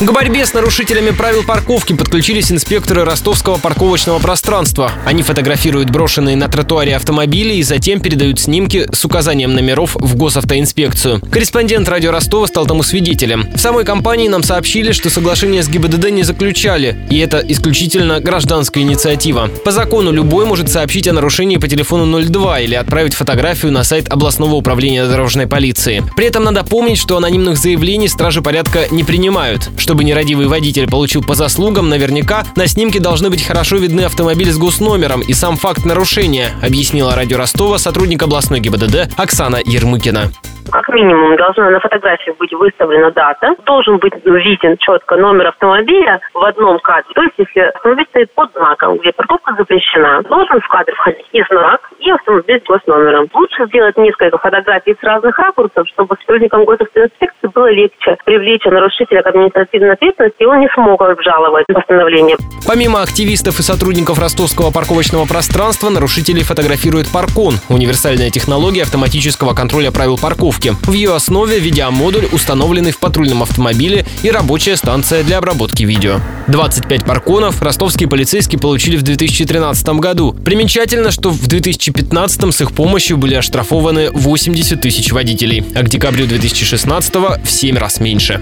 К борьбе с нарушителями правил парковки подключились инспекторы ростовского парковочного пространства. Они фотографируют брошенные на тротуаре автомобили и затем передают снимки с указанием номеров в госавтоинспекцию. Корреспондент радио Ростова стал тому свидетелем. В самой компании нам сообщили, что соглашение с ГИБДД не заключали, и это исключительно гражданская инициатива. По закону любой может сообщить о нарушении по телефону 02 или отправить фотографию на сайт областного управления дорожной полиции. При этом надо помнить, что анонимных заявлений стражи порядка не принимают. Чтобы нерадивый водитель получил по заслугам, наверняка на снимке должны быть хорошо видны автомобиль с госномером и сам факт нарушения, объяснила радио Ростова сотрудник областной ГИБДД Оксана Ермыкина как минимум должна на фотографии быть выставлена дата, должен быть виден четко номер автомобиля в одном кадре. То есть, если автомобиль стоит под знаком, где парковка запрещена, должен в кадр входить и знак, автомобиль с госномером. Лучше сделать несколько фотографий с разных ракурсов, чтобы сотрудникам госавтоинспекции было легче привлечь нарушителя к административной ответственности, и он не смог обжаловать постановление. Помимо активистов и сотрудников ростовского парковочного пространства, нарушители фотографируют паркон – универсальная технология автоматического контроля правил парковки. В ее основе видеомодуль, установленный в патрульном автомобиле и рабочая станция для обработки видео. 25 парконов ростовские полицейские получили в 2013 году. Примечательно, что в 2015 с их помощью были оштрафованы 80 тысяч водителей, а к декабрю 2016 в 7 раз меньше.